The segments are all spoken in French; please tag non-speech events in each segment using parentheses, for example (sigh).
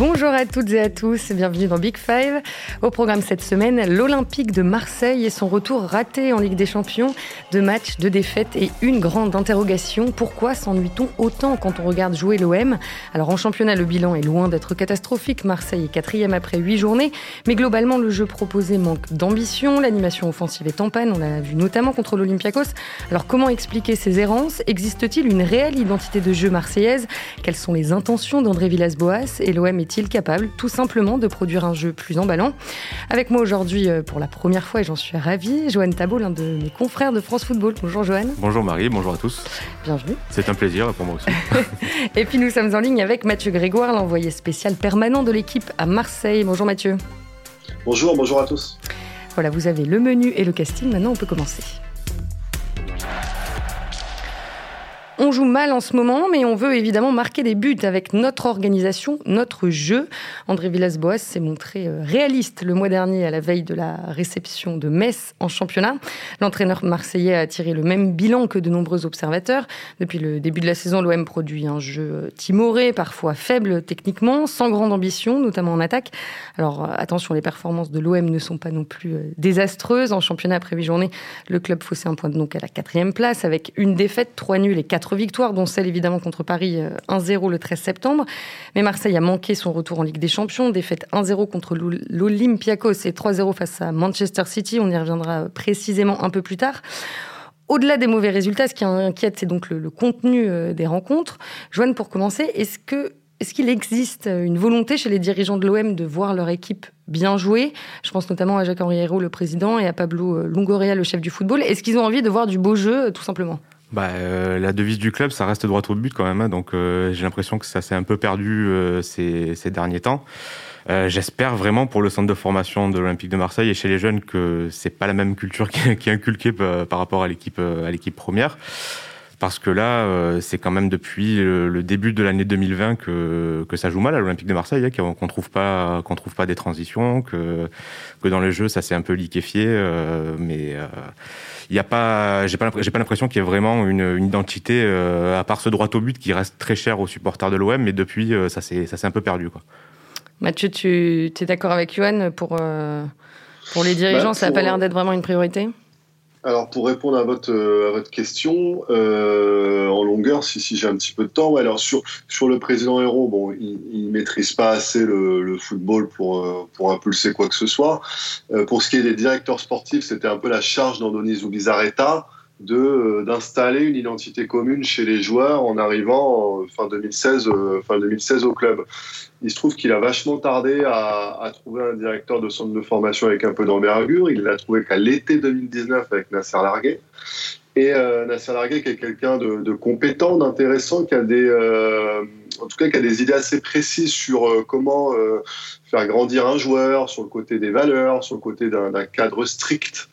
Bonjour à toutes et à tous, bienvenue dans Big Five. Au programme cette semaine, l'Olympique de Marseille et son retour raté en Ligue des Champions. Deux matchs, deux défaites et une grande interrogation. Pourquoi s'ennuie-t-on autant quand on regarde jouer l'OM Alors en championnat, le bilan est loin d'être catastrophique. Marseille est quatrième après huit journées, mais globalement, le jeu proposé manque d'ambition. L'animation offensive est en panne, on l'a vu notamment contre l'Olympiakos. Alors comment expliquer ces errances? Existe-t-il une réelle identité de jeu marseillaise? Quelles sont les intentions d'André Villas-Boas? Et l'OM est-il capable tout simplement de produire un jeu plus emballant Avec moi aujourd'hui euh, pour la première fois, et j'en suis ravie, Joanne Tabot, l'un de mes confrères de France Football. Bonjour Joanne. Bonjour Marie, bonjour à tous. Bienvenue. C'est un plaisir pour moi aussi. (laughs) et puis nous sommes en ligne avec Mathieu Grégoire, l'envoyé spécial permanent de l'équipe à Marseille. Bonjour Mathieu. Bonjour, bonjour à tous. Voilà, vous avez le menu et le casting, maintenant on peut commencer. On joue mal en ce moment, mais on veut évidemment marquer des buts avec notre organisation, notre jeu. André Villas-Boas s'est montré euh, réaliste le mois dernier à la veille de la réception de Metz en championnat. L'entraîneur marseillais a tiré le même bilan que de nombreux observateurs. Depuis le début de la saison, l'OM produit un jeu euh, timoré, parfois faible techniquement, sans grande ambition, notamment en attaque. Alors euh, attention, les performances de l'OM ne sont pas non plus désastreuses. En championnat, après huit journées, le club faussait un point donc à la quatrième place avec une défaite, trois nuls et quatre victoires, dont celle évidemment contre Paris 1-0 euh, le 13 septembre. Mais Marseille a manqué son retour en Ligue des Champions, défaite 1-0 contre l'Olympiakos et 3-0 face à Manchester City. On y reviendra précisément un peu plus tard. Au-delà des mauvais résultats, ce qui inquiète, c'est donc le, contenu euh, des rencontres. Joanne, pour commencer, est-ce que est-ce qu'il existe une volonté chez les dirigeants de l'OM de voir leur équipe bien jouer? Je pense notamment à Jacques-Henri Hérault, le président, et à Pablo euh, Longoria, le chef du football. Est-ce qu'ils ont envie de voir du beau jeu, tout simplement? Bah, euh, la devise du club, ça reste droit au but quand même. Hein, donc euh, j'ai l'impression que ça s'est un peu perdu euh, ces, ces, derniers temps. J'espère vraiment pour le centre de formation de l'Olympique de Marseille et chez les jeunes que c'est pas la même culture qui, est inculquée par rapport à l'équipe à l'équipe première. Parce que là, c'est quand même depuis le début de l'année 2020 que, que ça joue mal à l'Olympique de Marseille, hein, qu'on trouve pas qu'on trouve pas des transitions, que que dans le jeu ça s'est un peu liquéfié, mais il y a pas, j'ai pas, j'ai pas l'impression qu'il y ait vraiment une, une identité euh, à part ce droit au but qui reste très cher aux supporters de l'OM, mais depuis euh, ça s'est, ça s'est un peu perdu quoi. Mathieu, tu es d'accord avec Yoann pour euh, pour les dirigeants, bah, ça n'a pas l'air d'être vraiment une priorité? Alors pour répondre à votre à votre question euh, en longueur, si, si j'ai un petit peu de temps, ouais, alors sur sur le président Héros, bon, il, il maîtrise pas assez le, le football pour euh, pour impulser quoi que ce soit. Euh, pour ce qui est des directeurs sportifs, c'était un peu la charge d'Andoni Zubizarreta euh, d'installer une identité commune chez les joueurs en arrivant fin 2016 euh, fin 2016 au club. Il se trouve qu'il a vachement tardé à, trouver un directeur de centre de formation avec un peu d'envergure. Il l'a trouvé qu'à l'été 2019 avec Nasser Larguet. Et euh, Nasser Larguet, qui est quelqu'un de, compétent, d'intéressant, qui a des, euh, en tout cas, qui a des idées assez précises sur euh, comment euh, faire grandir un joueur, sur le côté des valeurs, sur le côté d'un cadre strict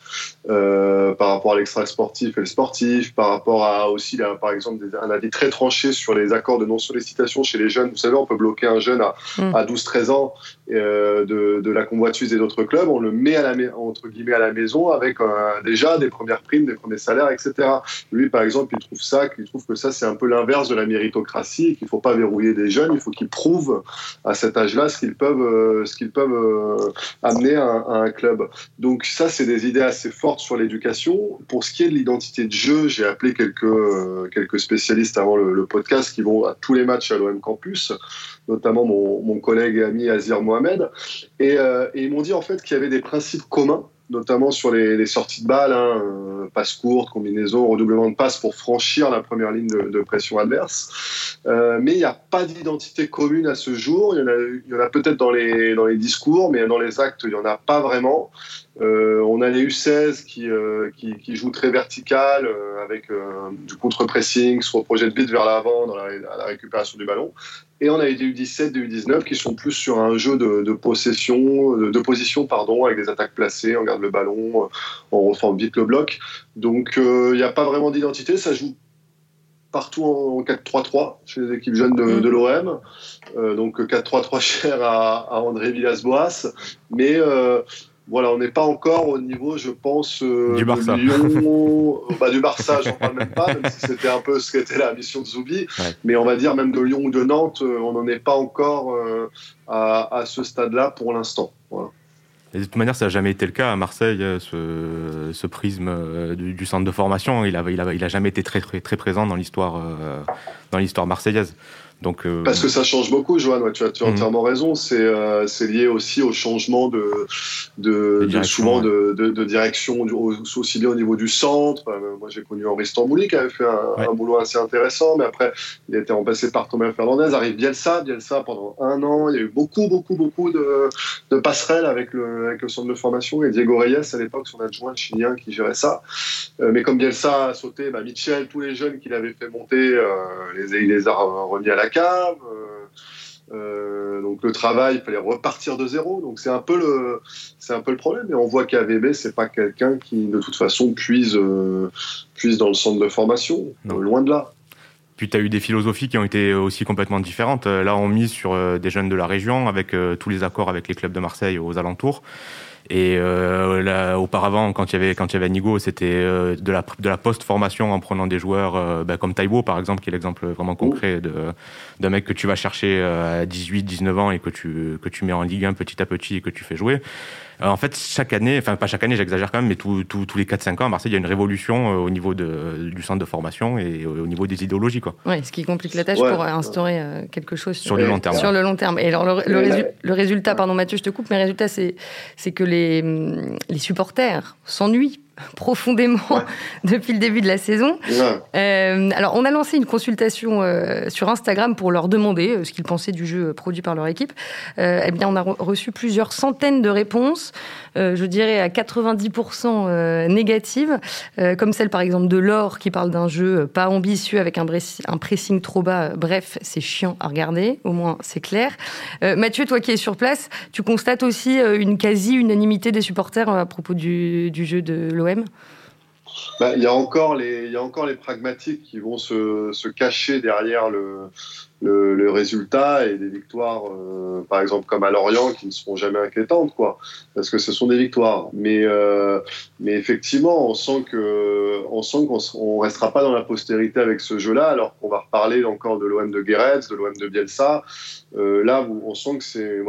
euh, par rapport à l'extra sportif et le sportif, par rapport à aussi, là, par exemple, un avis très tranché sur les accords de non-sollicitation chez les jeunes. Vous savez, on peut bloquer un jeune à, mm. à 12-13 ans euh, de, de, la convoitise et d'autres clubs, on le met à la, entre guillemets à la maison avec euh, déjà des premières primes, des premiers salaires, etc. Lui, par exemple, il trouve ça, il trouve que ça, c'est un peu l'inverse de la méritocratie qu'il ne faut pas verrouiller des jeunes, il faut qu'ils prouvent à cet âge-là ce qu'ils peuvent euh, ce qu'ils peuvent euh, amener à, un club. Donc ça, c'est des idées assez fortes sur l'éducation. Pour ce qui est de l'identité de jeu, j'ai appelé quelques, euh, quelques spécialistes avant le, podcast qui vont à tous les matchs à l'OM Campus, notamment mon, mon, collègue et ami Azir Mohamed. Et, et ils m'ont dit en fait qu'il y avait des principes communs notamment sur les, sorties de balles, hein, euh, passe courte, combinaison, redoublement de passe pour franchir la première ligne de, pression adverse. Euh, mais il n'y a pas d'identité commune à ce jour. Il y en a, peut-être dans les, discours, mais dans les actes, il n'y en a pas vraiment. Euh, on a les U16 qui, jouent très vertical avec du contre-pressing, soit projet de vite vers l'avant la, la, récupération du ballon. Et on a les U17, des U19 qui sont plus sur un jeu de, de possession, de, de, position, pardon, avec des attaques placées, on garde le ballon, on reforme vite le bloc. Donc il n'y a pas vraiment d'identité, ça joue partout en 4-3-3 chez les équipes jeunes de, de l'OM. Euh, donc 4-3-3 (laughs) cher à, à André Villas-Boas. Mais voilà, on n'est pas encore au niveau, je pense, du Barça. Lyon, (laughs) bah, du Barça, j'en parle même pas, même si c'était un peu ce qu'était la mission de Zoubi. Mais on va dire même de Lyon ou de Nantes, on n'en est pas encore à, à, ce stade-là pour l'instant. Voilà de toute manière, ça n'a jamais été le cas à Marseille, euh, ce, ce prisme euh, du, centre de formation. Il n'a il a, il a jamais été très, très, très présent dans l'histoire euh, dans l'histoire marseillaise. Donc, euh, Parce que ça change beaucoup, Joanne, tu as, tu as mhm. entièrement raison. C'est euh, lié aussi au changement de, de, de souvent de, de, direction, aussi bien au niveau du centre. Euh, moi, j'ai connu Henri Stambouli qui avait fait un, un, boulot assez intéressant, mais après, il a été remplacé par Thomas Fernandez. Arrive Bielsa, Bielsa pendant un an. Il y a eu beaucoup, beaucoup, beaucoup de, de passerelles avec le, avec le centre de formation. Et Diego Reyes, à l'époque, son adjoint chilien qui gérait ça. mais comme Bielsa a sauté, bah, Michel, tous les jeunes qu'il avait fait monter, les, il les a remis à la cave. Euh, euh, donc le travail, il fallait repartir de zéro. Donc c'est un peu le, c'est un peu le problème. Et on voit qu'AVB, c'est pas quelqu'un qui, de toute façon, puise, euh, puise dans le centre de formation. loin de là. Puis tu as eu des philosophies qui ont été aussi complètement différentes. Là, on mise sur des jeunes de la région, avec tous les accords avec les clubs de Marseille aux alentours. Et euh, là, auparavant, quand il y avait quand il y avait Nigo, c'était euh, de la de la post formation en prenant des joueurs euh, bah, comme Taiwo par exemple, qui est l'exemple vraiment concret de d'un mec que tu vas chercher à 18, 19 ans et que tu que tu mets en Ligue 1 petit à petit et que tu fais jouer. Euh, en fait, chaque année, enfin pas chaque année, j'exagère quand même, mais tous les 4-5 ans, à Marseille, il y a une révolution euh, au niveau de, du centre de formation et au niveau des idéologies. Quoi. Ouais, ce qui complique la tâche pour instaurer euh, quelque chose sur, le long terme. Sur le long terme. Et alors, le, le, résultat, pardon Mathieu, je te coupe, mais le résultat, c'est que les, les supporters s'ennuient profondément (laughs) depuis le début de la saison. Euh, alors, on a lancé une consultation euh, sur Instagram pour leur demander euh, ce qu'ils pensaient du jeu produit par leur équipe. eh bien, on a reçu plusieurs centaines de réponses, je dirais à 90% négatives, comme celle par exemple de Laure qui parle d'un jeu pas ambitieux avec un, un pressing trop bas. Bref, c'est chiant à regarder, au moins c'est clair. Mathieu, toi qui es sur place, tu constates aussi une quasi-unanimité des supporters à propos du, du jeu de l'OM bah, il, y a encore les, pragmatiques qui vont se, cacher derrière le, résultat et des victoires, euh, par exemple comme à Lorient, qui ne seront jamais inquiétantes, parce que ce sont des victoires. Mais, euh, effectivement, on sent qu'on on restera pas dans la postérité avec ce jeu-là, alors qu'on va reparler encore de l'OM de Guéret, de l'OM de Bielsa. Euh, là, on sent que c'est,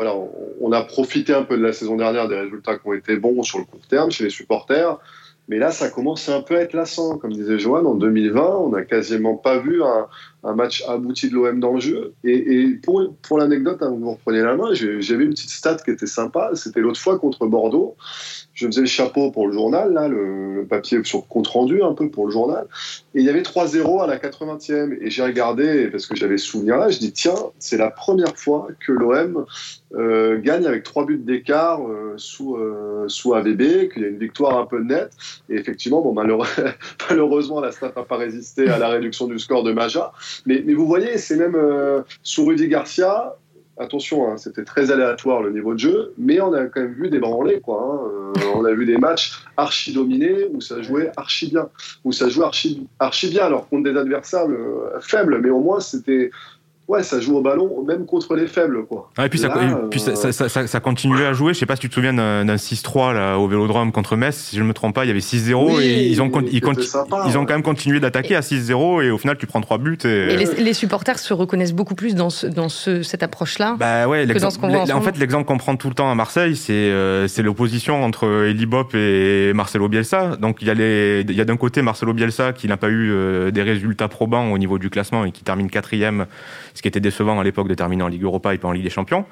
on a profité un peu de la saison dernière des résultats qui ont été bons sur le court terme chez les supporters. Mais là, ça commence un peu à être lassant. Comme disait Joanne, en 2020, on n'a quasiment pas vu un, un, match abouti de l'OM dans le jeu. Et, pour, pour l'anecdote, hein, vous reprenez la main, j'avais une petite stat qui était sympa. C'était l'autre fois contre Bordeaux. Je faisais le chapeau pour le journal, là, le, papier sur compte rendu un peu pour le journal. Et il y avait 3-0 à la 80e. Et j'ai regardé, parce que j'avais ce souvenir-là, je dis tiens, c'est la première fois que l'OM euh, gagne avec trois buts d'écart euh, sous, euh, sous AVB, qu'il y a une victoire un peu nette. Et effectivement, bon, (laughs) malheureusement, la staff n'a pas résisté à la réduction du score de Maja. Mais, vous voyez, c'est même sous Rudy Garcia, attention, hein, c'était très aléatoire le niveau de jeu, mais on a quand même vu des branlés, quoi. Hein. on a vu des matchs archi dominés où ça jouait archi bien, où ça jouait archi, archi bien, alors contre des adversaires faibles, mais au moins c'était ouais, ça joue au ballon, même contre les faibles. Quoi. Ah, et puis, ça, puis ça, euh, ça, ça, continuait à jouer. Je sais pas si tu te souviens d'un 6-3 là, au Vélodrome contre Metz. Si je ne me trompe pas, il y avait 6-0 et ils ont, ils, ils ont quand même continué d'attaquer à 6-0 et au final, tu prends 3 buts. Et, les, supporters se reconnaissent beaucoup plus dans, ce, dans ce, cette approche-là bah ouais, que dans ce qu'on voit en, fait, l'exemple qu'on prend tout le temps à Marseille, c'est euh, c'est l'opposition entre Eli Bop et Marcelo Bielsa. Donc il y a, les, il y a d'un côté Marcelo Bielsa qui n'a pas eu euh, des résultats probants au niveau du classement et qui termine quatrième ce qui était décevant à l'époque de terminer en Ligue Europa et pas en Ligue des Champions.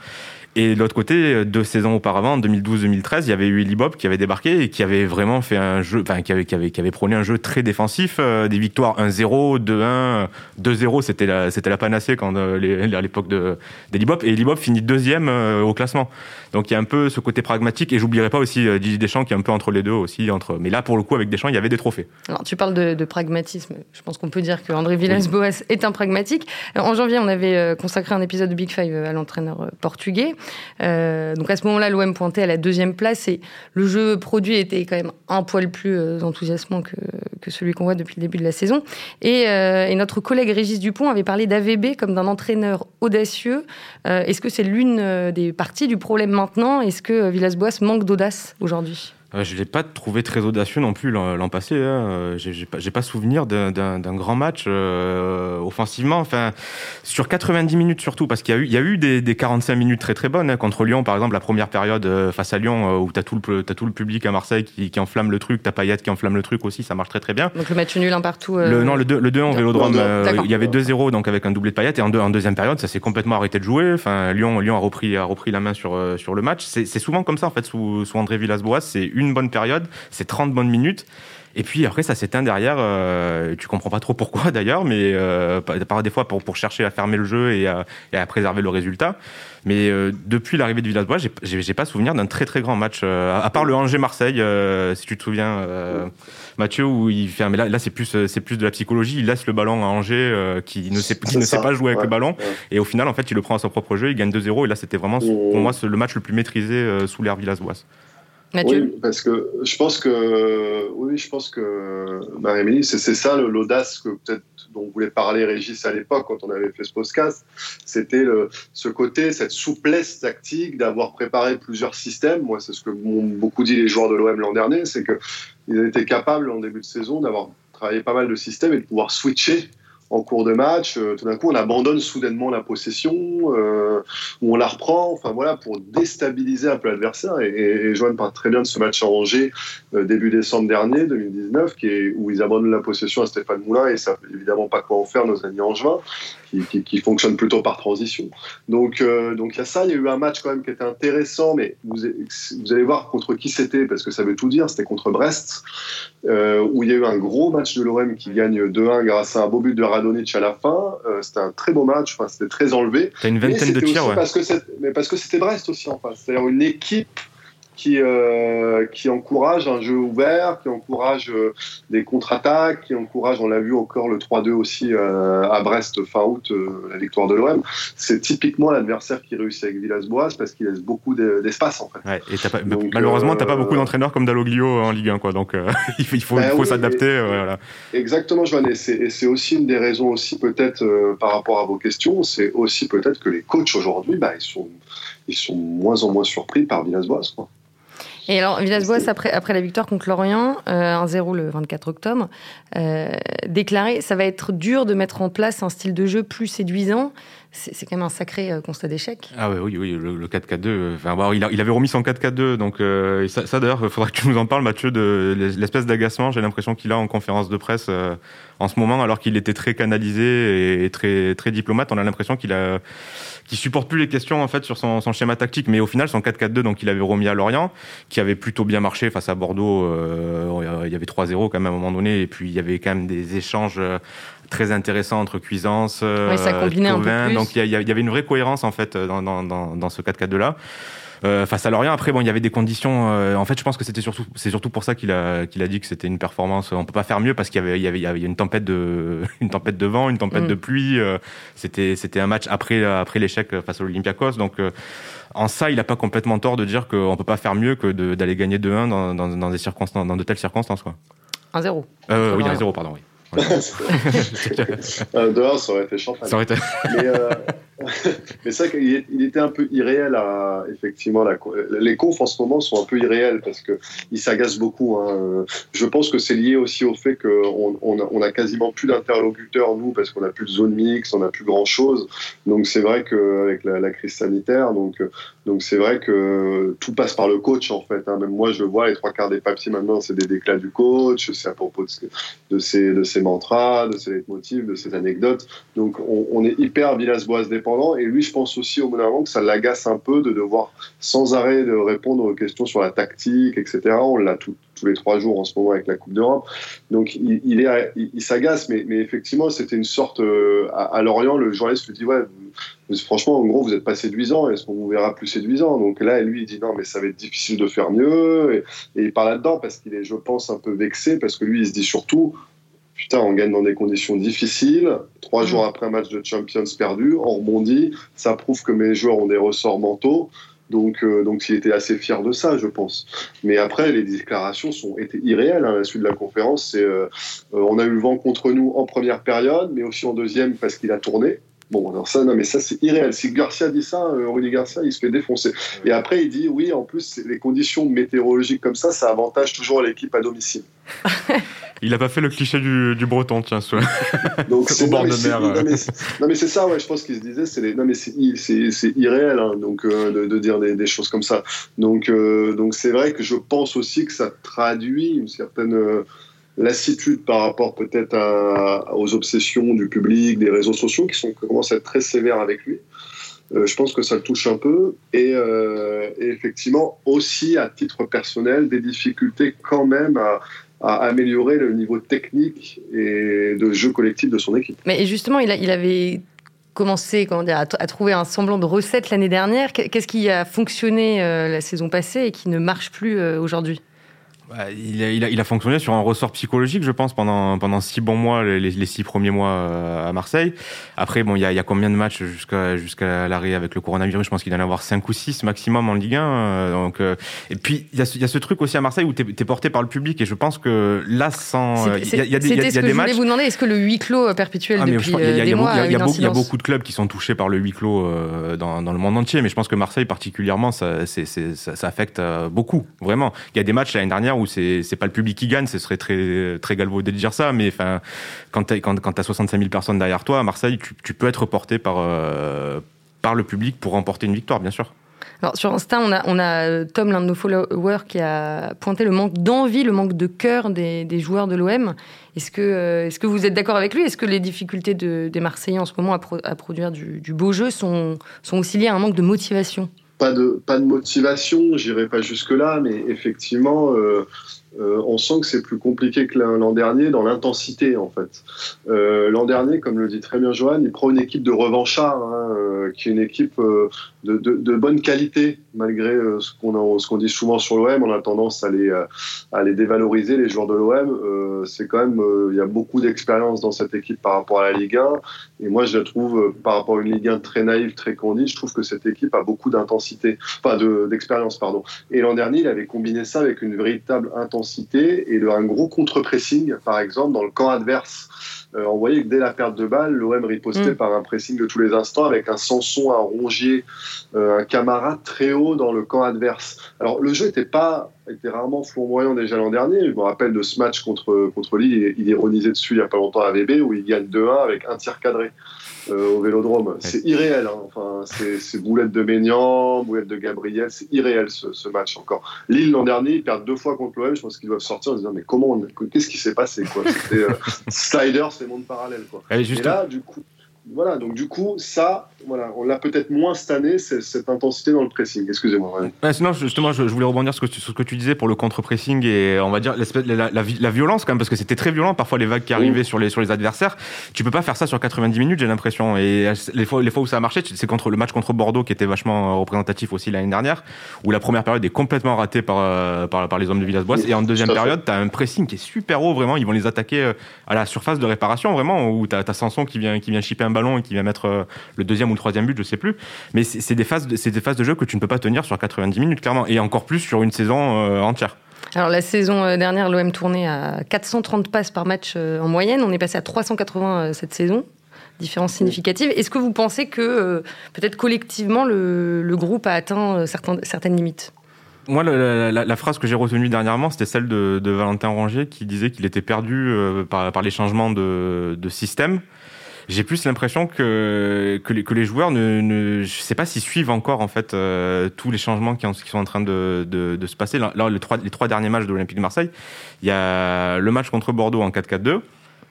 Et de l'autre côté, deux saisons auparavant, en 2012-2013, il y avait eu Eli Bob qui avait débarqué et qui avait vraiment fait un jeu, enfin, qui avait, qui avait, qui avait prôné un jeu très défensif, euh, des victoires 1-0, 2-1, 2-0, c'était la, c'était la panacée quand, euh, à l'époque de, d'Eli Bob. Et Eli Bob finit deuxième euh, au classement. Donc il y a un peu ce côté pragmatique et j'oublierai pas aussi Didier Deschamps qui est un peu entre les deux aussi. Entre... Mais là, pour le coup, avec Deschamps, il y avait des trophées. Alors tu parles de, pragmatisme. Je pense qu'on peut dire que André Villas-Boas est un pragmatique. En janvier, on avait avait consacré un épisode de Big Five à l'entraîneur portugais. donc à ce moment-là, l'OM pointait à la deuxième place et le jeu produit était quand même un poil plus enthousiasmant que, que celui qu'on voit depuis le début de la saison. Et notre collègue Régis Dupont avait parlé d'AVB comme d'un entraîneur audacieux. Est-ce que c'est l'une des parties du problème maintenant Est-ce que Villas-Boas manque d'audace aujourd'hui? Euh, je ne l'ai pas trouvé très audacieux non plus l'an passé. Euh, j'ai pas, pas souvenir d'un grand match euh, offensivement. Enfin, sur 90 minutes surtout, parce qu'il y a eu, il y a eu des, des 45 minutes très très bonnes hein. contre Lyon, par exemple, la première période face à Lyon où tu as, tout le, as tout le public à Marseille qui, qui enflamme le truc, tu as Payet qui enflamme le truc aussi, ça marche très très bien. Donc le match nul un partout. Le, non, le 2 le en Vélodrome, il y avait 2-0 donc avec un doublé de Payet et en, deux, en deuxième période, ça s'est complètement arrêté de jouer. Enfin, Lyon, Lyon a repris, a repris la main sur, sur le match. C'est souvent comme ça en fait sous, sous André Villas-Boas, c'est une bonne période c'est 30 bonnes minutes. Et puis après, ça s'éteint derrière. Euh, tu comprends pas trop pourquoi (laughs) d'ailleurs, mais euh, par des fois pour, pour chercher à fermer le jeu et à, et à préserver le résultat. Mais euh, depuis l'arrivée de Villas-Boas, j'ai pas souvenir d'un très très grand match, euh, à part le Angers-Marseille, si tu te souviens, Mathieu, où il fait. Mais là, là c'est plus c'est plus de la psychologie. Il laisse le ballon à Angers, qui ne sait qui ne sait pas jouer avec le ballon, et au final, en fait, il le prend à son propre jeu, il gagne 2-0, et là, c'était vraiment pour moi le match le plus maîtrisé sous l'ère Villas-Boas. Oui, parce que je pense que oui, je pense que Marie-Émilie, c'est ça l'audace que peut-être dont voulait parler Régis à l'époque quand on avait fait ce podcast. C'était ce côté, cette souplesse tactique d'avoir préparé plusieurs systèmes. Moi, c'est ce que m'ont beaucoup dit les joueurs de l'OM l'an dernier, c'est qu'ils étaient capables en début de saison d'avoir travaillé pas mal de systèmes et de pouvoir switcher en cours de match. Euh, tout d'un coup, on abandonne soudainement la possession, euh, ou on la reprend, enfin voilà, pour déstabiliser un peu l'adversaire. Et, et, Joanne parle très bien de ce match à Angers euh, début décembre dernier, 2019, qui est, où ils abandonnent la possession à Stéphane Moulin et savent évidemment pas quoi en faire, nos amis angevins qui, qui, fonctionne plutôt par transition. Donc, euh, donc il y a ça. Il y a eu un match quand même qui était intéressant, mais vous, allez voir contre qui c'était, parce que ça veut tout dire. C'était contre Brest, euh, où il y a eu un gros match de l'OM qui gagne 2-1 grâce à un beau but de Radonic à la fin. Euh, c'était un très beau match. Enfin, c'était très enlevé. T'as une vingtaine de tirs, ouais. Parce que mais parce que c'était Brest aussi en face. C'est-à-dire une équipe qui, euh, qui encourage un jeu ouvert, qui encourage euh, des contre-attaques, qui encourage, on l'a vu encore le 3-2 aussi euh, à Brest fin août, la victoire de l'OM. C'est typiquement l'adversaire qui réussit avec Villas-Boas parce qu'il laisse beaucoup d'espace en fait. Ouais, et pas, malheureusement, tu n'as pas beaucoup d'entraîneurs comme Dalloglio en Ligue 1, quoi, donc (laughs) il faut, ben faut s'adapter. voilà. Exactement, Joanne, et c'est aussi une des raisons aussi peut-être par rapport à vos questions, c'est aussi peut-être que les coachs aujourd'hui, bah, ils, sont, ils sont moins en moins surpris par Villas-Boas. Et alors, Villas-Boas, après, après la victoire contre Lorient, euh, 1-0 le 24 octobre, euh, déclaré ça va être dur de mettre en place un style de jeu plus séduisant. C'est quand même un sacré euh, constat d'échec. Ah oui, oui, le, 4-4-2. Euh, enfin, bon, il, il, avait remis son 4-4-2. Donc, euh, ça, d'ailleurs, il (laughs) faudra que tu nous en parles, Mathieu, de l'espèce d'agacement, j'ai l'impression qu'il a en conférence de presse en ce moment, alors qu'il était très canalisé et très, très diplomate. On a l'impression qu'il a qui supporte plus les questions en fait sur son, son schéma tactique. Mais au final, son 4-4-2, donc il avait remis à Lorient, qui avait plutôt bien marché face à Bordeaux. Euh, il y avait 3-0 quand même à un moment donné, et puis il y avait quand même des échanges euh, très intéressants entre Cuisance, euh, oui, ça combinait un peu plus. donc il y, y, avait une vraie cohérence en fait dans, dans, dans, dans ce 4-4-2 là. Euh, face à Lorient. Après, bon, il y avait des conditions. Euh, en fait, je pense que c'était surtout, c'est surtout pour ça qu'il a, qu'il a dit que c'était une performance. On peut pas faire mieux parce qu'il y avait, il y avait, il y avait une tempête de, (laughs) une tempête de vent, une tempête mm. de pluie. Euh, c'était, c'était un match après, après l'échec face à l'Olympiakos. Donc, en ça, il a pas complètement tort de dire qu'on peut pas faire mieux que d'aller gagner 2-1 dans, dans, dans, des circonstances, dans de telles circonstances, quoi. 1-0. oui, 1-0, pardon, oui. (laughs) dehors, ça aurait été champagne. Ça aurait été... Mais, (laughs) mais qu'il il était un peu irréel effectivement, les confs en ce moment sont un peu irréels parce qu'ils s'agacent beaucoup. Hein. Je pense que c'est lié aussi au fait qu'on on a, quasiment plus d'interlocuteurs, nous, parce qu'on a plus de zone mix, on a plus grand chose. Donc c'est vrai qu'avec la, la, crise sanitaire, donc donc c'est vrai que tout passe par le coach en fait. Hein. Même moi, je vois, les trois quarts des papiers maintenant, c'est des déclats du coach, c'est à propos de, de, ses, de ses mantras, de ses leitmotivs, de ses anecdotes. Donc on, est hyper Villas-Boas et lui, je pense aussi au moment que ça l'agace un peu de devoir sans arrêt de répondre aux questions sur la tactique, etc. On l'a tous les trois jours en ce moment avec la Coupe d'Europe. Donc il, s'agace, mais, mais, effectivement, c'était une sorte. Euh, à, Lorient, le journaliste lui dit Ouais, franchement, en gros, vous n'êtes pas séduisant, est-ce qu'on vous verra plus séduisant? Donc là, lui, il dit Non, mais ça va être difficile de faire mieux. Et, et il parle là-dedans parce qu'il est, je pense, un peu vexé, parce que lui, il se dit surtout putain, on gagne dans des conditions difficiles. Trois mm. jours après un match de Champions perdu, on rebondit. Ça prouve que mes joueurs ont des ressorts mentaux. Donc, euh, donc il était assez fier de ça, je pense. Mais après, les déclarations sont étaient irréelles hein, à la suite de la conférence. C'est, euh, euh, on a eu le vent contre nous en première période, mais aussi en deuxième parce qu'il a tourné. Bon, alors ça, non, mais ça, c'est irréel. Si Garcia dit ça, Rudy Garcia, il se fait défoncer. Et après, il dit, oui, en plus, les conditions météorologiques comme ça, ça avantage toujours l'équipe à domicile. (laughs) Il n'a pas fait le cliché du, breton, tiens, soit. (laughs) Donc, (laughs) c'est, bord de mer. Non, mais c'est ça, ouais, je pense qu'il se disait, c'est non, mais c'est, irréel, hein, donc, euh, de, dire des, choses comme ça. Donc, euh, donc c'est vrai que je pense aussi que ça traduit une certaine euh, lassitude par rapport peut-être aux obsessions du public, des réseaux sociaux qui, sont, commencent à être très sévères avec lui. je pense que ça le touche un peu. Et, et, effectivement, aussi à titre personnel, des difficultés quand même à, à améliorer le niveau technique et de jeu collectif de son équipe. Mais justement, il, avait commencé comment dire, à, trouver un semblant de recette l'année dernière. Qu'est-ce qui a fonctionné euh, la saison passée et qui ne marche plus euh, aujourd'hui? Il, a, il, a, il, a, fonctionné sur un ressort psychologique, je pense, pendant, pendant six bons mois, les, les six premiers mois euh, à Marseille. Après, bon, il y a, il y a combien de matchs jusqu'à jusqu'à l'arrêt avec le coronavirus Je pense qu'il doit en avoir cinq ou six maximum en Ligue 1. Euh, donc, euh, et puis, il y, a ce, y a ce truc aussi à Marseille où tu es, porté par le public. Et je pense que là, sans. Il y a, il y a des, y a, ce que je voulais vous demander. Est-ce que le huis clos perpétuel ah, depuis des mois Il y a beaucoup de clubs qui sont touchés par le huis clos dans, dans le monde entier. Mais je pense que Marseille, particulièrement, ça, ça, ça affecte beaucoup, vraiment. Il y a des matchs l'année dernière où c'est pas le public qui gagne, ce serait très, très galvaudé de dire ça, mais enfin, quand tu quand, quand as 65 000 personnes derrière toi, à Marseille, tu, peux être porté par, euh, par le public pour remporter une victoire, bien sûr. Alors, sur Insta, on a, on a euh, Tom, l'un de nos followers, qui a pointé le manque d'envie, le manque de cœur des, des joueurs de l'OM. Est-ce que, euh, est-ce que vous êtes d'accord avec lui? Est-ce que les difficultés de, des Marseillais en ce moment à, à produire du, du, beau jeu sont, sont aussi liées à un manque de motivation? Pas de, pas de motivation, j'irai pas jusque-là, mais effectivement, euh, euh, on sent que c'est plus compliqué que l'an dernier dans l'intensité en fait. Euh, l'an dernier, comme le dit très bien Johan, il prend une équipe de revanchards, hein, euh, qui est une équipe de, bonne qualité, malgré ce qu'on dit souvent sur l'OM. On a tendance à les, dévaloriser, les joueurs de l'OM. c'est quand même, il y a beaucoup d'expérience dans cette équipe par rapport à la Ligue 1. Et moi, je la trouve, par rapport à une Ligue 1 très naïve, très candide, je trouve que cette équipe a beaucoup d'intensité, enfin d'expérience, pardon. Et l'an dernier, il avait combiné ça avec une véritable intensité et de, un gros contre-pressing, par exemple, dans le camp adverse. Euh, on voyait que dès la perte de balle, l'OM ripostait mm. par un pressing de tous les instants avec un Sanson, un Rongier, euh, un camarade très haut dans le camp adverse. Alors le jeu était pas était rarement flamboyant déjà l'an dernier. Je me rappelle de ce match contre, contre Lille, il, il ironisait dessus il n'y a pas longtemps à VB où il gagne 2-1 avec un tir cadré. Euh, au Vélodrome. C'est irréel. Hein. Enfin, c'est boulette de Ménian, boulette de Gabriel. C'est irréel ce, match encore. Lille l'an dernier, ils perdent deux fois contre l'OM. Je pense qu'ils doivent sortir en disant mais comment, qu'est-ce qui s'est passé quoi? C'était euh, (laughs) Slider, c'est monde parallèle quoi. Et là, du coup, voilà. Donc du coup, ça, voilà, on l'a peut-être moins cette année, cette intensité dans le pressing. Excusez-moi. sinon, justement, je, voulais rebondir sur ce, que tu, disais pour le contre-pressing et on va dire la, la, violence quand même, parce que c'était très violent parfois les vagues qui arrivaient sur, les, sur les adversaires. Tu peux pas faire ça sur 90 minutes, j'ai l'impression. Et les fois, les fois où ça a marché, c'est contre le match contre Bordeaux qui était vachement représentatif aussi l'année dernière, où la première période est complètement ratée par, euh, par, par les hommes de Villas-Boas. et en deuxième période, tu as un pressing qui est super haut, vraiment. Ils vont les attaquer euh, à la surface de réparation, vraiment, où tu as, Sanson qui vient, qui vient chipper un ballon et qui vient mettre euh, le deuxième ou le troisième but, je sais plus. Mais c'est des phases, c'est des phases de jeu que tu ne peux pas tenir sur 90 minutes, clairement, et encore plus sur une saison euh, entière. Alors la saison euh, dernière, l'OM tournait à 430 passes par match en moyenne. On est passé à 380 cette saison. Différence significative. Est-ce que vous pensez que peut-être collectivement le, groupe a atteint certaines limites? Moi, la, phrase que j'ai retenue dernièrement, c'était celle de, Valentin Rongier qui disait qu'il était perdu par, les changements de, de système j'ai plus l'impression que, que les, que, les, joueurs ne, ne je sais pas s'ils suivent encore en fait euh, tous les changements qui, qui, sont en train de, de, de se passer. Là, les trois, les trois derniers matchs de l'Olympique de Marseille, il y a le match contre Bordeaux en 4-4-2.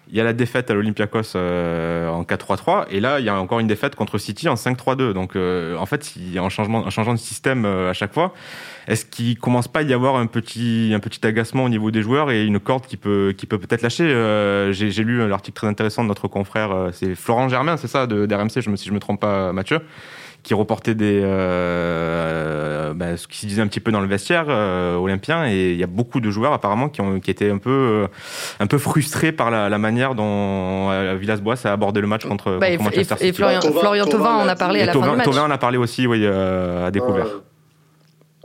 Il y a la défaite à l'Olympiakos euh, en 4-3-3 et là il y a encore une défaite contre City en 5-3-2. Donc euh, en fait il y a un changement, un changement de système euh, à chaque fois. Est-ce qu'il commence pas à y avoir un petit, un petit agacement au niveau des joueurs et une corde qui peut, qui peut peut-être lâcher J'ai lu l'article très intéressant de notre confrère, c'est Florent Germain, c'est ça, de d'RMC, je me, si je me trompe pas, Mathieu qui reportait des, euh, bah, ce qui se disait un petit peu dans le vestiaire euh, olympien. Et il y a beaucoup de joueurs apparemment qui, ont, qui étaient un peu, euh, un peu frustrés par la, la manière dont Villas-Boas a abordé le match contre, bah, contre Manchester et, City. Et Florian, Florian Thauvin en a parlé à la Thauvin, fin du match. Thauvin en a parlé aussi, oui, à découvert.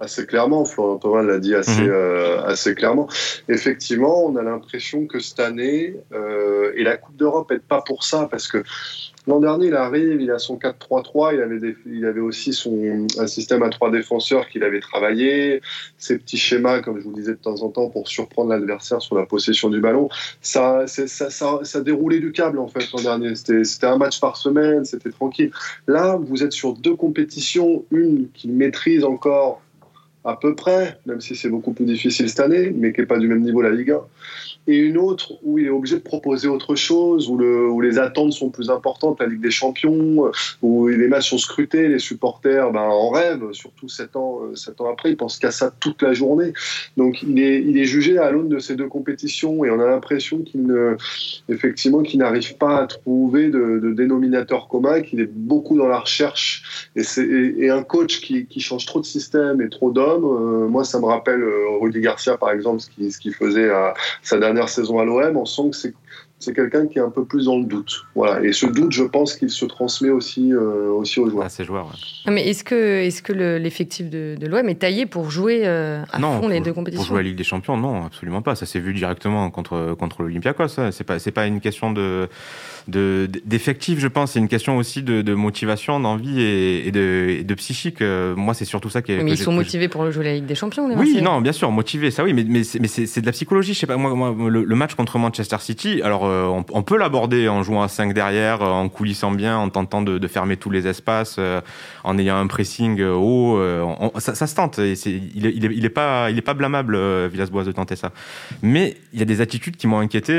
Assez clairement, Florent Thauvin l'a dit assez, mmh. euh, assez clairement. Effectivement, on a l'impression que cette année, euh, et la Coupe d'Europe n'aide pas pour ça, parce que l'an dernier, il arrive, il a son 4-3-3, il avait, aussi son, un système à trois défenseurs qu'il avait travaillé, ses petits schémas, comme je vous disais de temps en temps, pour surprendre l'adversaire sur la possession du ballon. Ça, ça, ça, ça, déroulait du câble, en fait, l'an dernier. C'était un match par semaine, c'était tranquille. Là, vous êtes sur deux compétitions, une qu'il maîtrise encore à peu près, même si c'est beaucoup plus difficile cette année, mais qui n'est pas du même niveau la Ligue 1 et une autre où il est obligé de proposer autre chose, où, le, où les attentes sont plus importantes, la Ligue des Champions, où les matchs sont scrutés, les supporters ben, en rêvent, surtout sept ans, sept ans après, ils pensent qu'à ça toute la journée. Donc il est, jugé à l'aune de ces deux compétitions et on a l'impression qu'il qu'il n'arrive pas à trouver de, dénominateur commun, qu'il est beaucoup dans la recherche et, et un coach qui, qui, change trop de système et trop d'hommes. Euh, moi, ça me rappelle euh, Rudy Garcia, par exemple, ce qu'il faisait sa dernière saison à l'OM, on sent que c'est c'est quelqu'un qui est un peu plus dans le doute. Voilà. Et ce doute, je pense qu'il se transmet aussi, euh, aussi aux joueurs. À ses joueurs. Ouais. Mais est-ce que, est que l'effectif de, de l'OM est taillé pour jouer euh, à non, fond les deux compétitions Pour jouer à la Ligue des Champions, non, absolument pas. Ça s'est vu directement contre, contre l'Olympiakos. C'est pas, pas une question de d'effectifs, je pense. C'est une question aussi de, de motivation, d'envie et, et, de, et, de, psychique. Euh, moi, c'est surtout ça qui est. Mais ils sont motivés pour jouer la Ligue des Champions, les Oui, non, bien sûr, motivés, ça oui, mais, mais c'est de la psychologie. Je sais pas, moi, moi le, le, match contre Manchester City, alors on, on, peut l'aborder en jouant à 5 derrière, en coulissant bien, en tentant de, de fermer tous les espaces, euh, en ayant un pressing haut. On, ça, ça, se tente. Et est, il, est, il, est, il, est, pas, il est pas blâmable, Villas-Boas, de tenter ça. Mais il y a des attitudes qui m'ont inquiété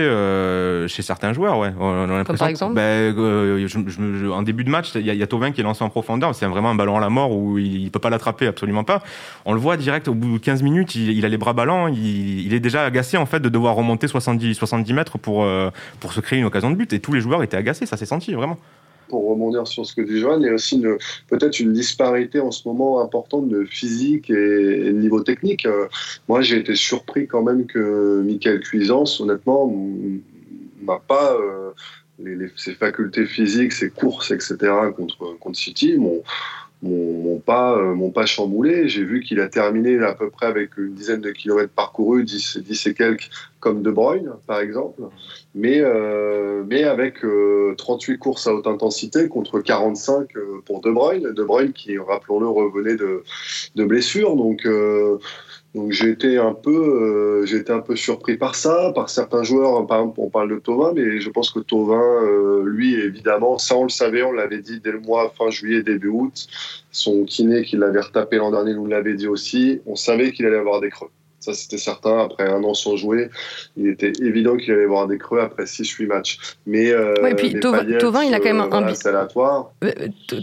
chez certains joueurs, ouais. On, Comme par exemple ben, euh, je, je, En début de match, il y, a, y a Tauvin qui est lancé en profondeur. C'est vraiment un ballon à la mort où il, ne peut pas l'attraper, absolument pas. On le voit direct au bout de 15 minutes, il, il a les bras ballants. Il, il, est déjà agacé en fait de devoir remonter 70, 70 mètres pour, euh, pour se créer une occasion de but. Et tous les joueurs étaient agacés, ça s'est senti vraiment pour rebondir sur ce que dit Johan, il y a aussi peut-être une disparité en ce moment importante de physique et, de niveau technique. Euh, moi, j'ai été surpris quand même que Michael Cuisance, honnêtement, m'a pas euh, ses facultés physiques, ses courses, etc. contre contre City m'ont pas euh, m'ont pas chamboulé. J'ai vu qu'il a terminé à peu près avec une dizaine de kilomètres parcourus, 10, 10 et quelques comme De Bruyne par exemple, mais euh, mais avec euh, 38 courses à haute intensité contre 45 pour De Bruyne. De Bruyne qui rappelons-le revenait de de blessure donc euh, donc j'ai été un peu, euh, été un peu surpris par ça, par certains joueurs. Par exemple, on parle de Tovin, mais je pense que Tovin, euh, lui, évidemment, ça on le savait, on l'avait dit dès le mois fin juillet, début août. Son kiné qui l'avait retapé l'an dernier nous l'avait dit aussi. On savait qu'il allait avoir des creux. Ça, c'était certain. Après un an sans jouer, il était évident qu'il allait avoir des creux après 6-8 matchs. Mais, euh, ouais, et puis Tovin, il a quand même un voilà, bilan.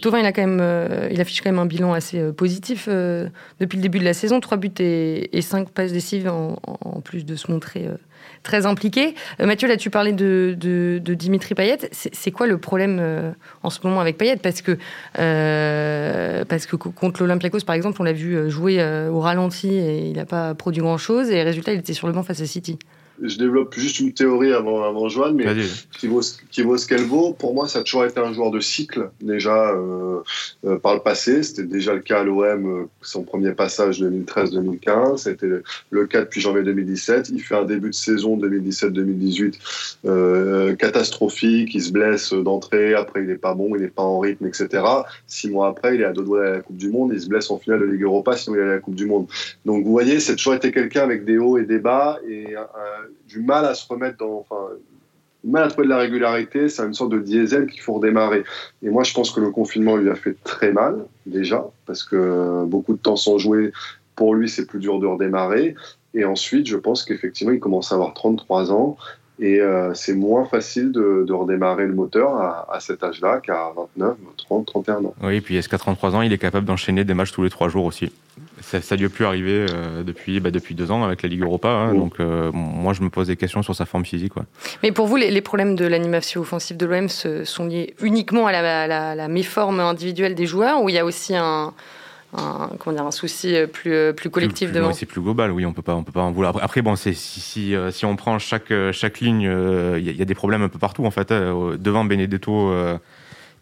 Tovin, il a quand même, euh, il affiche quand même un bilan assez euh, positif euh, depuis le début de la saison. Trois buts et, et cinq passes décisives en, en, plus de se montrer euh, très impliqué. Euh, Mathieu, là, tu parlais de, de, Dimitri Payet. C'est quoi le problème euh, en ce moment avec Payet? Parce que euh, parce que contre l'Olympiakos, par exemple, on l'a vu jouer au ralenti et il n'a pas produit grand-chose. Et résultat, il était sur le banc face à City je développe juste une théorie avant, avant Joanne, mais qui vaut, qui vaut ce qu'elle vaut. Pour moi, ça a toujours été un joueur de cycle, déjà euh, euh, par le passé. C'était déjà le cas à l'OM, euh, son premier passage 2013-2015. C'était le, cas depuis janvier 2017. Il fait un début de saison 2017-2018 euh, catastrophique. Il se blesse d'entrée. Après, il n'est pas bon, il n'est pas en rythme, etc. Six mois après, il est à deux doigts à la Coupe du Monde. Il se blesse en finale de Ligue Europa, sinon il est à la Coupe du Monde. Donc, vous voyez, c'est toujours été quelqu'un avec des hauts et des bas et un, du mal à se remettre dans, enfin, mal à trouver de la régularité. C'est une sorte de diesel qu'il faut redémarrer. Et moi, je pense que le confinement lui a fait très mal, déjà, parce que beaucoup de temps sans jouer, pour lui, c'est plus dur de redémarrer. Et ensuite, je pense qu'effectivement, il commence à avoir 33 ans. Et euh, c'est moins facile de, de, redémarrer le moteur à, à cet âge-là qu'à 29, 30, 31 ans. Oui, et puis est-ce qu'à 33 ans, il est capable d'enchaîner des matchs tous les trois jours aussi? Ça, ça lui plus arrivé depuis, bah, depuis deux ans avec la Ligue Europa. Hein, Donc moi, je me pose des questions sur sa forme physique. Mais pour vous, les, problèmes de l'animation offensive de l'OM sont liés uniquement à la, la, la méforme individuelle des joueurs ou il y a aussi un un, comment dire, un souci euh, plus, euh, plus collectif devant. C'est plus global, oui, on peut pas, on peut pas en vouloir. Après, bon, si, si, euh, si, on prend chaque, chaque ligne, il y, a des problèmes un peu partout en fait. devant Benedetto,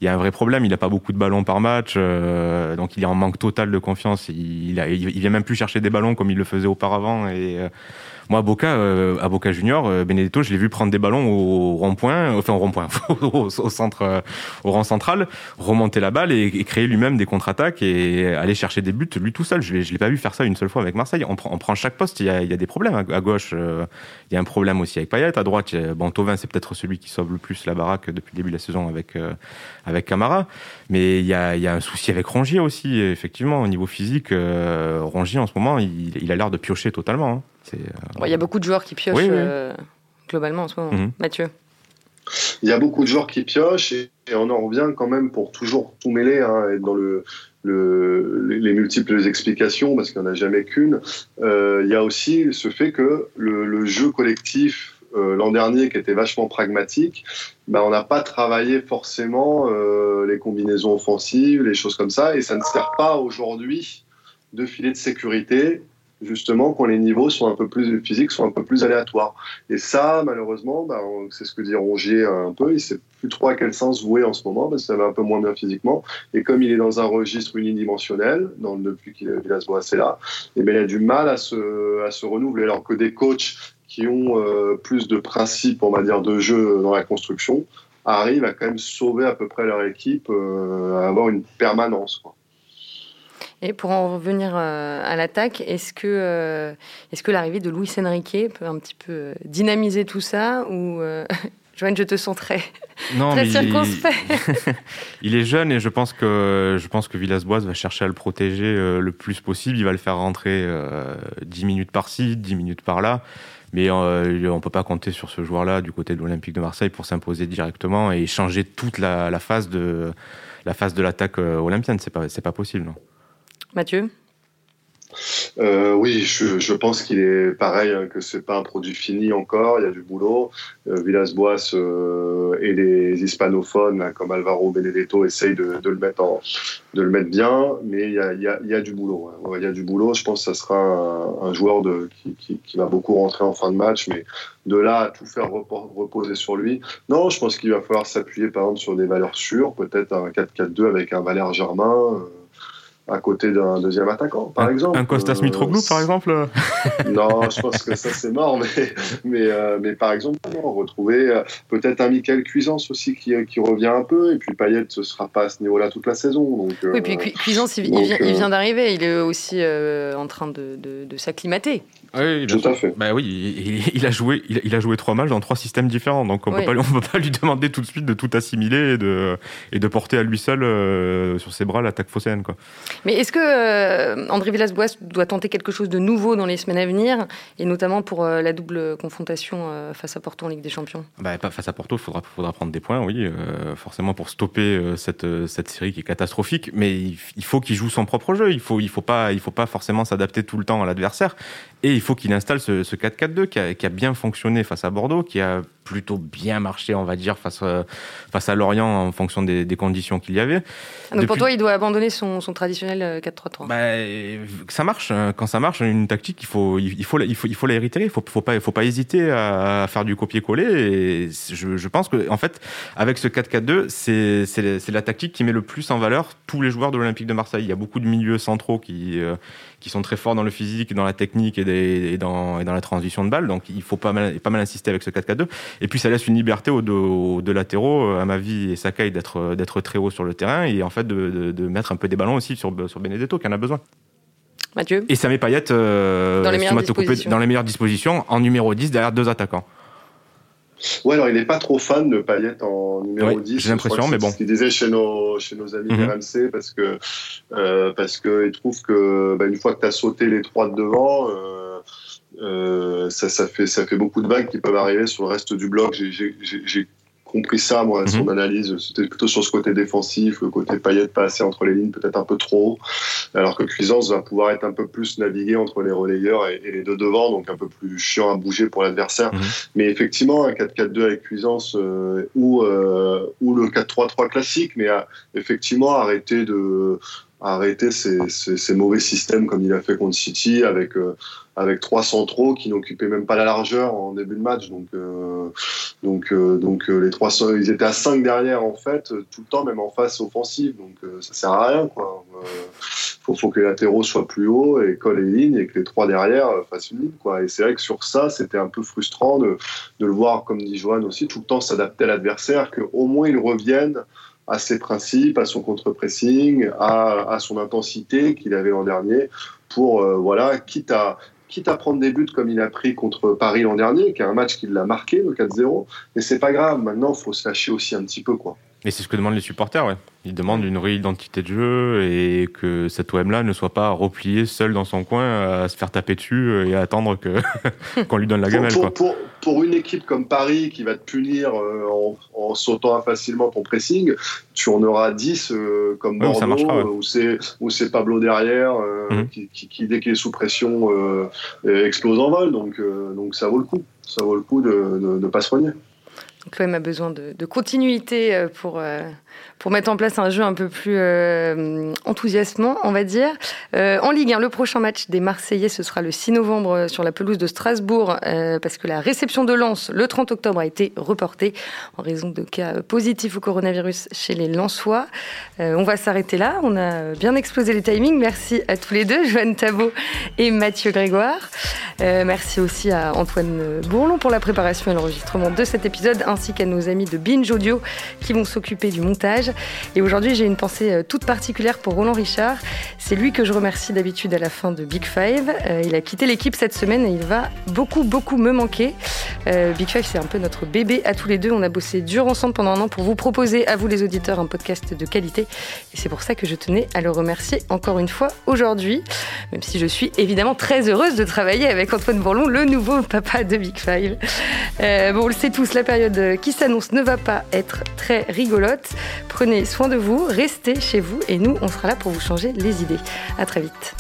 il y a un vrai problème. Il n'a pas beaucoup de ballons par match, donc il est en manque total de confiance. Il, il, vient même plus chercher des ballons comme il le faisait auparavant et moi, à Boca, euh, à Junior, euh, Benedetto, je l'ai vu prendre des ballons au rond-point, enfin au rond-point, (laughs) au, centre, euh, au rang central, remonter la balle et, créer lui-même des contre-attaques et aller chercher des buts lui tout seul. Je l'ai pas vu faire ça une seule fois avec Marseille. On prend, on prend chaque poste, il y a, y a des problèmes. À, gauche, il y a un problème aussi avec Payet. À droite, bon, Tovin, c'est peut-être celui qui sauve le plus la baraque depuis le début de la saison avec, avec Camara. Mais il y, a, y a un souci avec Rongier aussi, effectivement, au niveau physique. Rongier, en ce moment, il, il a l'air de piocher totalement. Hein. Euh, il y a beaucoup de joueurs qui piochent euh, globalement en ce moment. Mhm. Mathieu Il y a beaucoup de joueurs qui piochent et, on en revient quand même pour toujours tout mêler, hein, être dans le, les multiples explications, parce qu'il n'y en a jamais qu'une. Euh, il y a aussi ce fait que le, jeu collectif l'an dernier, qui était vachement pragmatique, ben, on n'a pas travaillé forcément les combinaisons offensives, les choses comme ça, et ça ne sert pas aujourd'hui de filet de sécurité justement quand les niveaux sont un peu plus physiques, sont un peu plus aléatoires. Et ça, malheureusement, bah, c'est ce que dit Rongier un peu, il sait plus trop à quel sens vouer en ce moment, parce ça va un peu moins bien physiquement. Et comme il est dans un registre unidimensionnel, dans, depuis qu'il Villas-Boas est là, et eh bien, il a du mal à se, à se renouveler, alors que des coachs qui ont euh, plus de principes, on va dire, de jeu dans la construction, arrivent à quand même sauver à peu près leur équipe, euh, à avoir une permanence. Quoi. Et pour en revenir euh, à l'attaque, est-ce que, euh, est-ce que l'arrivée de Luis Enrique peut un petit peu euh, dynamiser tout ça ou (laughs) Joanne, je te sens très, non, très circonspect. (laughs) Il... est jeune et je pense que, je pense que Villas-Boas va chercher à le protéger le plus possible. Il va le faire rentrer 10 minutes par-ci, 10 minutes par-là. Mais on ne peut pas compter sur ce joueur-là du côté de l'Olympique de Marseille pour s'imposer directement et changer toute la, la phase de la phase de l'attaque olympienne. C'est pas, c'est pas possible. Non. Mathieu euh, oui, je, pense qu'il est pareil, hein, que c'est pas un produit fini encore. Il y a du boulot. Euh, Villas-Boas euh, et les hispanophones comme Alvaro Benedetto essayent de, le mettre bien, mais il y a, du boulot. Il y a du boulot. Je pense que ça sera un, joueur qui, qui, va beaucoup rentrer en fin de match, mais de là à tout faire reposer sur lui, non. Je pense qu'il va falloir s'appuyer par exemple sur des valeurs sûres, peut-être un 4-4-2 avec un Valère Germain à côté d'un deuxième attaquant, par exemple. Un Costas Mitroglou, par exemple (laughs) Non, je pense que ça c'est mort, mais, mais, euh, mais par exemple, on retrouver euh, peut-être un Michael Cuisance aussi qui, qui revient un peu, et puis Payet ne sera pas à ce niveau-là toute la saison. Donc, oui, puis Cuisance, il, vient, il vient d'arriver, il est aussi en train de, de, de s'acclimater. Oui, Tout à fait. Bah oui, il, a joué, il, a joué trois matchs dans trois systèmes différents, donc on ne peut pas lui demander tout de suite de tout assimiler et de, et de porter à lui seul euh, sur ses bras l'attaque phocéenne. Quoi. Mais est-ce que euh, André Villas-Boas doit tenter quelque chose de nouveau dans les semaines à venir, et notamment pour euh, la double confrontation face à Porto en Ligue des Champions? Bah, Face à Porto, il faudra, faudra prendre des points, oui, forcément pour stopper cette, cette série qui est catastrophique, mais il, faut qu'il joue son propre jeu, il ne faut, il faut, pas, il faut pas forcément s'adapter tout le temps à l'adversaire, et il faut qu'il installe ce, 4-4-2 qui a, qui a, bien fonctionné face à Bordeaux, qui a plutôt bien marché, on va dire, face, à, face à Lorient en fonction des, conditions qu'il y avait. Donc pour toi, il doit abandonner son, son traditionnel 4-3-3 bah, Ça marche. Hein. Quand ça marche, une tactique, il faut, il faut, il faut, il faut la réitérer. Il ne faut, faut, pas, faut pas hésiter à faire du copier-coller. Et je, je, pense que, en fait, avec ce 4-4-2, c'est la tactique qui met le plus en valeur tous les joueurs de l'Olympique de Marseille. Il y a beaucoup de milieux centraux qui, euh, qui sont très forts dans le physique, dans la technique et, dans, et dans la transition de balle. Donc il faut pas mal, pas mal insister avec ce 4-4-2. Et puis ça laisse une liberté aux deux, latéraux, à ma vie et Sakai, d'être, d'être très haut sur le terrain et en fait de, de, mettre un peu des ballons aussi sur, sur Benedetto qui en a besoin. Mathieu? Et ça met Payet euh, dans, les dans les meilleures dispositions en numéro 10 derrière deux attaquants. Ouais, alors il n'est pas trop fan de Payet en numéro 10. J'ai l'impression, mais bon. Ce qu'il disait chez nos, chez nos amis mm RMC, parce que, euh, parce que trouve que, bah, une fois que tu as sauté les trois de devant, euh, euh, ça, ça, fait, ça fait beaucoup de vagues qui peuvent arriver sur le reste du bloc. J'ai compris ça, moi, son mhm. analyse. C'était plutôt sur ce côté défensif, le côté paillette passer entre les lignes peut-être un peu trop, alors que Cuisance va pouvoir être un peu plus navigué entre les relayeurs et, les deux devant, donc un peu plus chiant à bouger pour l'adversaire. Mhm. Mais effectivement, un 4-4-2 avec Cuisance euh, ou, euh, ou le 4-3-3 classique, mais effectivement arrêter de arrêter ces, mauvais systèmes comme il a fait contre City avec euh, avec trois centraux qui n'occupaient même pas la largeur en début de match. Donc, euh, donc, euh, donc euh, les trois, ils étaient à 5 derrière en fait, tout le temps, même en face offensive. Donc ça sert à rien. Quoi. faut, faut que les latéraux soient plus hauts et collent les lignes et que les trois derrière fassent une ligne. Quoi. Et c'est vrai que sur ça, c'était un peu frustrant de, de le voir, comme dit Joanne aussi, tout le temps s'adapter à l'adversaire, qu'au moins ils reviennent à ses principes, à son contre-pressing, à, à, son intensité qu'il avait l'an dernier, pour, voilà, quitte à, quitte à prendre des buts comme il a pris contre Paris l'an dernier, qui est un match qui l'a marqué, le 4-0. Mais c'est pas grave, maintenant, il faut se lâcher aussi un petit peu. quoi. Et c'est ce que demandent les supporters, ouais. Ils demandent une réidentité de jeu et que cet OM-là ne soit pas replié seul dans son coin à se faire taper dessus et à attendre que (laughs) qu'on lui donne la gamelle. Pour, pour, pour, une équipe comme Paris qui va te punir euh, en, en sautant facilement ton pressing, tu en auras 10 euh, comme Bordeaux, où c'est Pablo derrière, euh, mhm. qui, qui, dès qu'il est sous pression, explose en vol. Donc, donc ça vaut le coup. Ça vaut le coup de ne pas se soigner. L'OM a besoin de, de continuité pour, pour mettre en place un jeu un peu plus euh, enthousiasmant, on va dire. Euh, en Ligue 1, le prochain match des Marseillais, ce sera le 6 novembre euh, sur la pelouse de Strasbourg, parce que la réception de Lens, le 30 octobre, a été reportée en raison de cas positifs au coronavirus chez les Lensois. on va s'arrêter là. On a bien explosé les timings. Merci à tous les deux, Joanne Tabot et Mathieu Grégoire. merci aussi à Antoine Bourlon pour la préparation et l'enregistrement de cet épisode, ainsi qu'à nos amis de Binge Audio qui vont s'occuper du montage et aujourd'hui, j'ai une pensée euh, toute particulière pour Roland Richard. C'est lui que je remercie d'habitude à la fin de Big Five. Euh, il a quitté l'équipe cette semaine et il va beaucoup, beaucoup me manquer. Euh, Big Five, c'est un peu notre bébé à tous les deux. On a bossé dur ensemble pendant un an pour vous proposer, à vous les auditeurs, un podcast de qualité. Et c'est pour ça que je tenais à le remercier encore une fois aujourd'hui, même si je suis évidemment très heureuse de travailler avec Antoine Bourlon, le nouveau papa de Big Five. bon, on le sait tous, la période qui s'annonce ne va pas être très rigolote. Prenez soin de vous, restez chez vous et nous, on sera là pour vous changer les idées. À très vite.